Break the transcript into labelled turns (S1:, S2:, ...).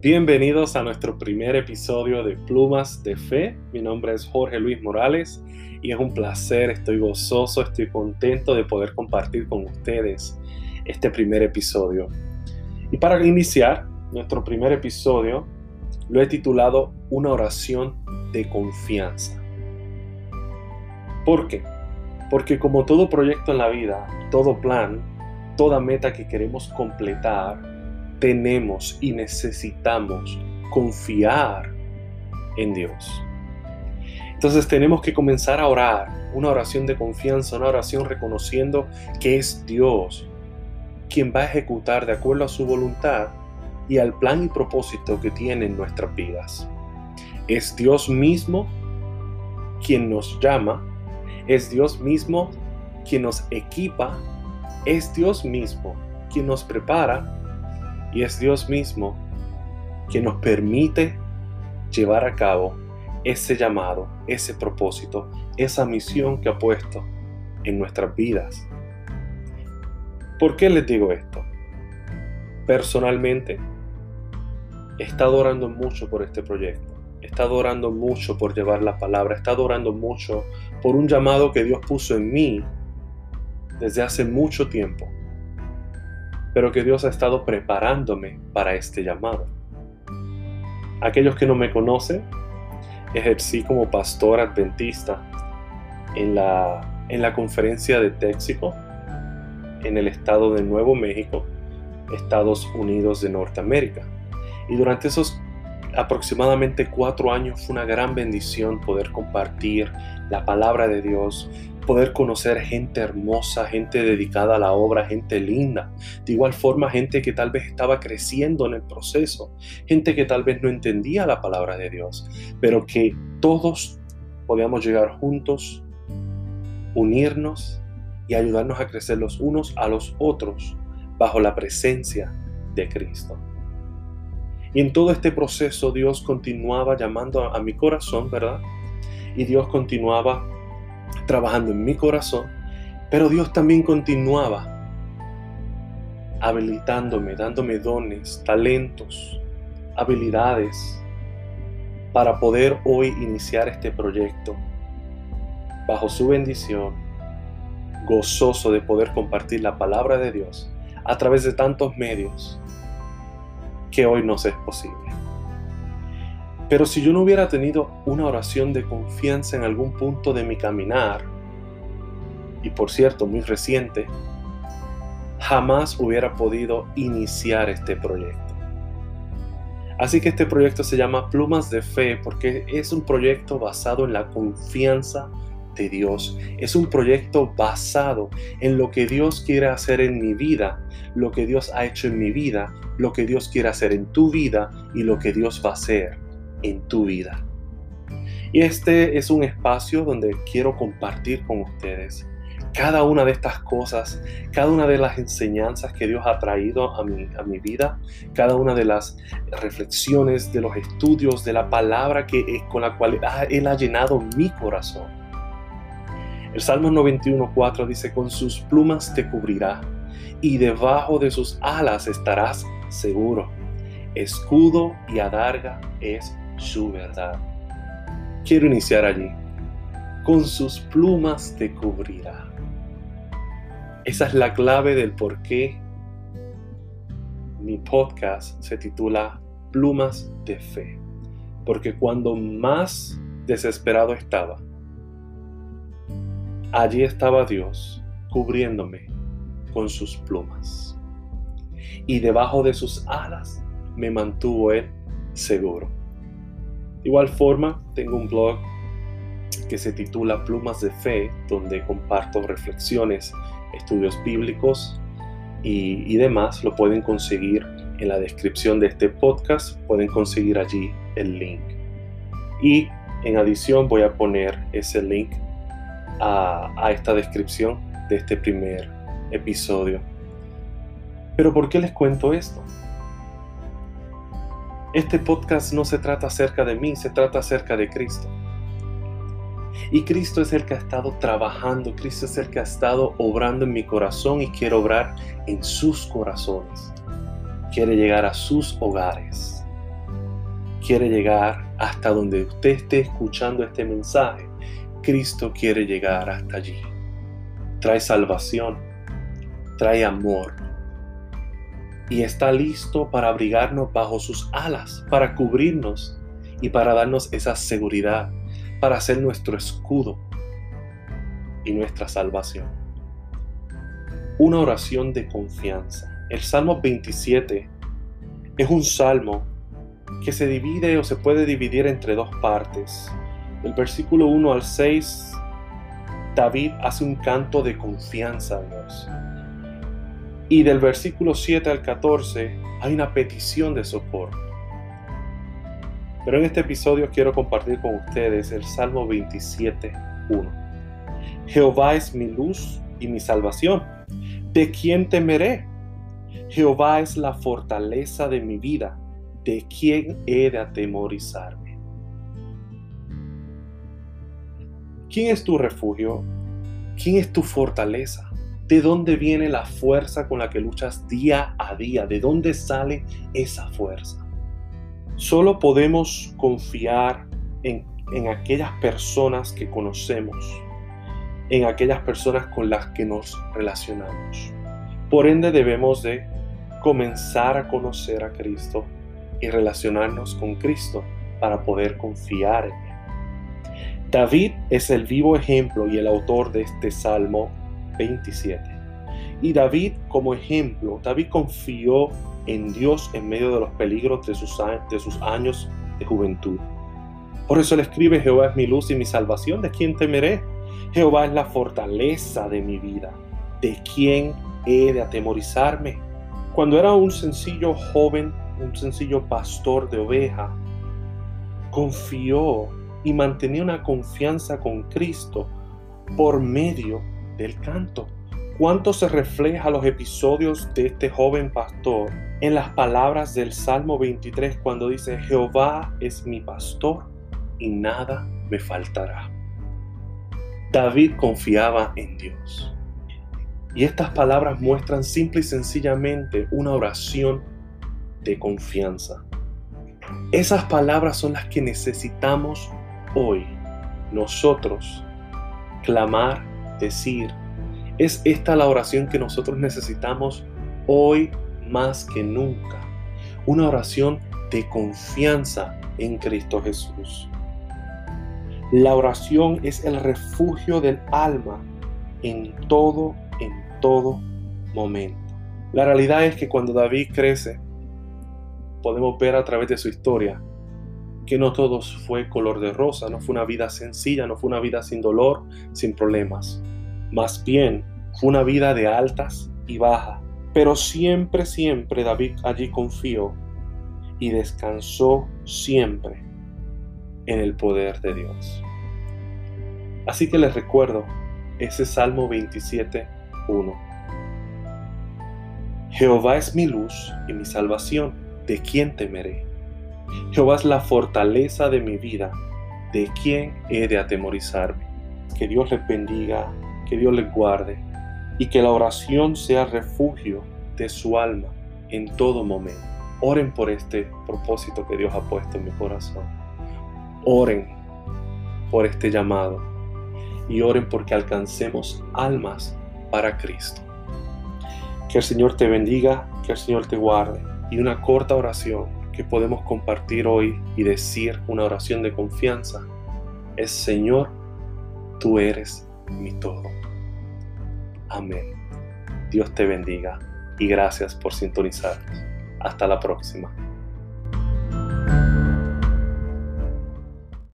S1: Bienvenidos a nuestro primer episodio de Plumas de Fe. Mi nombre es Jorge Luis Morales y es un placer, estoy gozoso, estoy contento de poder compartir con ustedes este primer episodio. Y para iniciar nuestro primer episodio, lo he titulado Una oración de confianza. ¿Por qué? Porque como todo proyecto en la vida, todo plan, toda meta que queremos completar, tenemos y necesitamos confiar en Dios. Entonces tenemos que comenzar a orar, una oración de confianza, una oración reconociendo que es Dios quien va a ejecutar de acuerdo a su voluntad y al plan y propósito que tiene en nuestras vidas. Es Dios mismo quien nos llama, es Dios mismo quien nos equipa, es Dios mismo quien nos prepara y es Dios mismo quien nos permite llevar a cabo ese llamado, ese propósito, esa misión que ha puesto en nuestras vidas. ¿Por qué les digo esto? Personalmente, he estado orando mucho por este proyecto. He estado orando mucho por llevar la palabra. He estado orando mucho por un llamado que Dios puso en mí desde hace mucho tiempo pero que Dios ha estado preparándome para este llamado. Aquellos que no me conocen, ejercí como pastor adventista en la, en la conferencia de Texaco en el estado de Nuevo México, Estados Unidos de Norteamérica. Y durante esos aproximadamente cuatro años fue una gran bendición poder compartir la palabra de Dios, poder conocer gente hermosa, gente dedicada a la obra, gente linda. De igual forma, gente que tal vez estaba creciendo en el proceso, gente que tal vez no entendía la palabra de Dios, pero que todos podíamos llegar juntos, unirnos y ayudarnos a crecer los unos a los otros bajo la presencia de Cristo. Y en todo este proceso Dios continuaba llamando a, mi corazón, ¿verdad? Y Dios continuaba trabajando en mi corazón, pero Dios también continuaba habilitándome, dándome dones, talentos, habilidades para poder hoy iniciar este proyecto bajo su bendición, gozoso de poder compartir la palabra de Dios a través de tantos medios que hoy nos es posible. Pero si yo no hubiera tenido una oración de confianza en algún punto de mi caminar, y por cierto muy reciente, jamás hubiera podido iniciar este proyecto. Así que este proyecto se llama Plumas de Fe porque es un proyecto basado en la confianza de Dios. Es un proyecto basado en lo que Dios quiere hacer en mi vida, lo que Dios ha hecho en mi vida, lo que Dios quiere hacer en tu vida y lo que Dios va a hacer en tu vida. Y este es un espacio donde quiero compartir con ustedes cada una de estas cosas, cada una de las enseñanzas que Dios ha traído a mi, a mi vida, cada una de las reflexiones, de los estudios, de la palabra que, con la cual Él ha llenado mi corazón. El Salmo 91.4 dice, con sus plumas te cubrirá y debajo de sus alas estarás seguro. Escudo y adarga es su verdad. Quiero iniciar allí. Con sus plumas te cubrirá. Esa es la clave del por qué mi podcast se titula Plumas de Fe. Porque cuando más desesperado estaba, allí estaba Dios cubriéndome con sus plumas. Y debajo de sus alas me mantuvo Él seguro. De igual forma, tengo un blog que se titula Plumas de Fe, donde comparto reflexiones, estudios bíblicos y, demás. Lo pueden conseguir en la descripción de este podcast, pueden conseguir allí el link. Y en adición voy a poner ese link a, esta descripción de este primer episodio. Pero ¿por qué les cuento esto? Este podcast no se trata acerca de mí, se trata acerca de Cristo. Y Cristo es el que ha estado trabajando, Cristo es el que ha estado obrando en mi corazón y quiere obrar en sus corazones. Quiere llegar a sus hogares. Quiere llegar hasta donde usted esté escuchando este mensaje. Cristo quiere llegar hasta allí. Trae salvación, trae amor y está listo para abrigarnos bajo sus alas, para cubrirnos y para darnos esa seguridad, para ser nuestro escudo y nuestra salvación. Una oración de confianza. El Salmo 27 es un salmo que se divide o se puede dividir entre dos partes. Del versículo 1 al 6, David hace un canto de confianza a Dios. Y del versículo 7 al 14 hay una petición de socorro. Pero en este episodio quiero compartir con ustedes el Salmo 27.1. Jehová es mi luz y mi salvación. ¿De quién temeré? Jehová es la fortaleza de mi vida. ¿De quién he de atemorizarme? ¿Quién es tu refugio? ¿Quién es tu fortaleza? ¿De dónde viene la fuerza con la que luchas día a día? ¿De dónde sale esa fuerza? Solo podemos confiar en, aquellas personas que conocemos, en aquellas personas con las que nos relacionamos. Por ende debemos de comenzar a conocer a Cristo y relacionarnos con Cristo para poder confiar en Él. David es el vivo ejemplo y el autor de este salmo 27. Y David como ejemplo, David confió en Dios en medio de los peligros de sus, de sus años de juventud. Por eso le escribe, Jehová es mi luz y mi salvación, ¿de quién temeré? Jehová es la fortaleza de mi vida, ¿de quién he de atemorizarme? Cuando era un sencillo joven, un sencillo pastor de oveja, confió y mantenía una confianza con Cristo por medio del canto. ¿Cuánto se refleja los episodios de este joven pastor en las palabras del Salmo 23 cuando dice, Jehová es mi pastor y nada me faltará? David confiaba en Dios. Y estas palabras muestran simple y sencillamente una oración de confianza. Esas palabras son las que necesitamos hoy nosotros clamar decir, es esta la oración que nosotros necesitamos hoy más que nunca. Una oración de confianza en Cristo Jesús. La oración es el refugio del alma en todo, en todo momento. La realidad es que cuando David crece, podemos ver a través de su historia que no todo fue color de rosa, no fue una vida sencilla, no fue una vida sin dolor, sin problemas. Más bien, fue una vida de altas y bajas. Pero siempre, siempre David allí confió y descansó siempre en el poder de Dios. Así que les recuerdo ese Salmo 27.1. Jehová es mi luz y mi salvación, ¿de quién temeré? Jehová es la fortaleza de mi vida, ¿de quién he de atemorizarme? Que Dios les bendiga, que Dios les guarde y que la oración sea refugio de su alma en todo momento. Oren por este propósito que Dios ha puesto en mi corazón. Oren por este llamado y oren porque alcancemos almas para Cristo. Que el Señor te bendiga, que el Señor te guarde y una corta oración que podemos compartir hoy y decir una oración de confianza es Señor, tú eres mi todo. Amén. Dios te bendiga y gracias por sintonizarnos. Hasta la próxima.